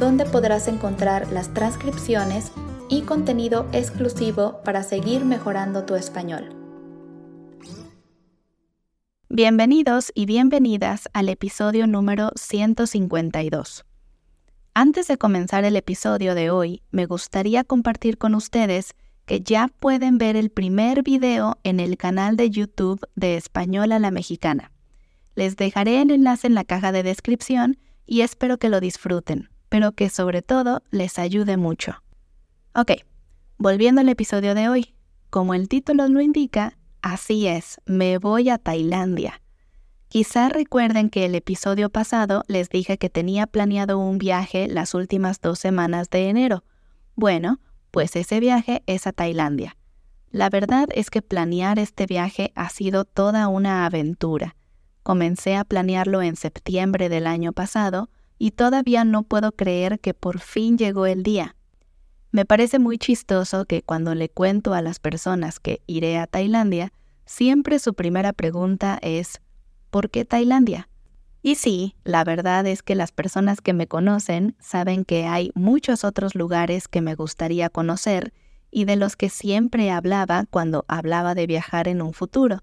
donde podrás encontrar las transcripciones y contenido exclusivo para seguir mejorando tu español. Bienvenidos y bienvenidas al episodio número 152. Antes de comenzar el episodio de hoy, me gustaría compartir con ustedes que ya pueden ver el primer video en el canal de YouTube de Español a la Mexicana. Les dejaré el enlace en la caja de descripción y espero que lo disfruten pero que sobre todo les ayude mucho. Ok, volviendo al episodio de hoy. Como el título lo indica, así es, me voy a Tailandia. Quizá recuerden que el episodio pasado les dije que tenía planeado un viaje las últimas dos semanas de enero. Bueno, pues ese viaje es a Tailandia. La verdad es que planear este viaje ha sido toda una aventura. Comencé a planearlo en septiembre del año pasado y todavía no puedo creer que por fin llegó el día. Me parece muy chistoso que cuando le cuento a las personas que iré a Tailandia, siempre su primera pregunta es ¿por qué Tailandia? Y sí, la verdad es que las personas que me conocen saben que hay muchos otros lugares que me gustaría conocer y de los que siempre hablaba cuando hablaba de viajar en un futuro,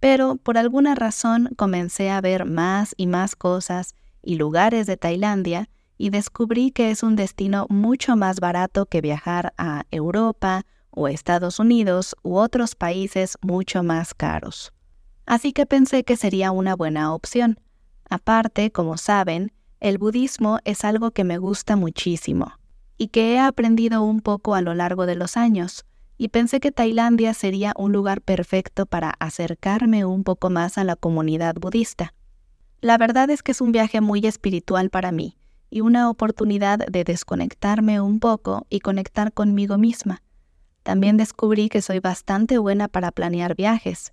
pero por alguna razón comencé a ver más y más cosas y lugares de Tailandia y descubrí que es un destino mucho más barato que viajar a Europa o Estados Unidos u otros países mucho más caros. Así que pensé que sería una buena opción. Aparte, como saben, el budismo es algo que me gusta muchísimo y que he aprendido un poco a lo largo de los años, y pensé que Tailandia sería un lugar perfecto para acercarme un poco más a la comunidad budista. La verdad es que es un viaje muy espiritual para mí y una oportunidad de desconectarme un poco y conectar conmigo misma. También descubrí que soy bastante buena para planear viajes.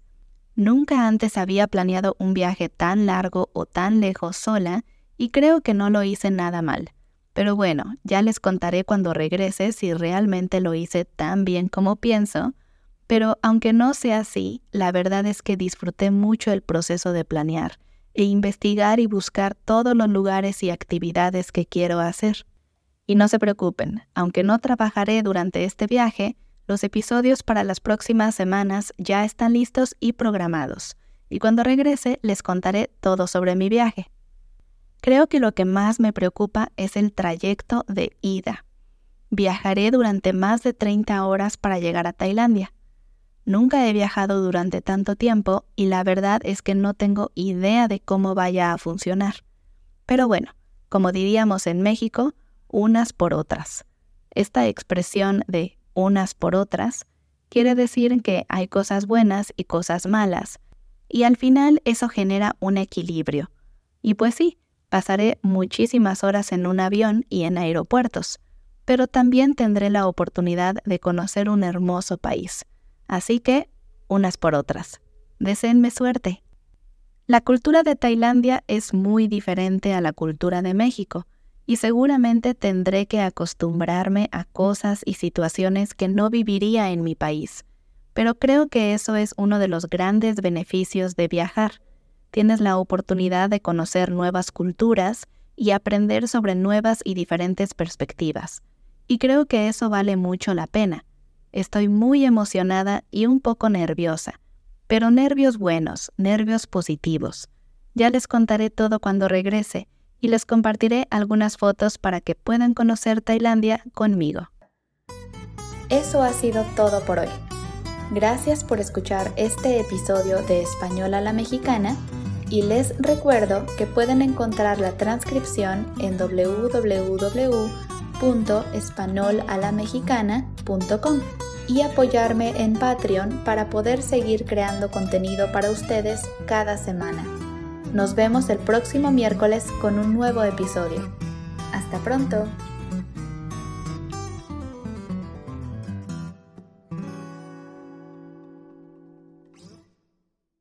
Nunca antes había planeado un viaje tan largo o tan lejos sola y creo que no lo hice nada mal. Pero bueno, ya les contaré cuando regrese si realmente lo hice tan bien como pienso. Pero aunque no sea así, la verdad es que disfruté mucho el proceso de planear e investigar y buscar todos los lugares y actividades que quiero hacer. Y no se preocupen, aunque no trabajaré durante este viaje, los episodios para las próximas semanas ya están listos y programados, y cuando regrese les contaré todo sobre mi viaje. Creo que lo que más me preocupa es el trayecto de ida. Viajaré durante más de 30 horas para llegar a Tailandia. Nunca he viajado durante tanto tiempo y la verdad es que no tengo idea de cómo vaya a funcionar. Pero bueno, como diríamos en México, unas por otras. Esta expresión de unas por otras quiere decir que hay cosas buenas y cosas malas, y al final eso genera un equilibrio. Y pues sí, pasaré muchísimas horas en un avión y en aeropuertos, pero también tendré la oportunidad de conocer un hermoso país Así que, unas por otras. Deseenme suerte. La cultura de Tailandia es muy diferente a la cultura de México, y seguramente tendré que acostumbrarme a cosas y situaciones que no viviría en mi país. Pero creo que eso es uno de los grandes beneficios de viajar. Tienes la oportunidad de conocer nuevas culturas y aprender sobre nuevas y diferentes perspectivas. Y creo que eso vale mucho la pena Estoy muy emocionada y un poco nerviosa, pero nervios buenos, nervios positivos. Ya les contaré todo cuando regrese y les compartiré algunas fotos para que puedan conocer Tailandia conmigo. Eso ha sido todo por hoy. Gracias por escuchar este episodio de Español a la Mexicana y les recuerdo que pueden encontrar la transcripción en www.espanolalamexicana.com y apoyarme en Patreon para poder seguir creando contenido para ustedes cada semana. Nos vemos el próximo miércoles con un nuevo episodio. Hasta pronto.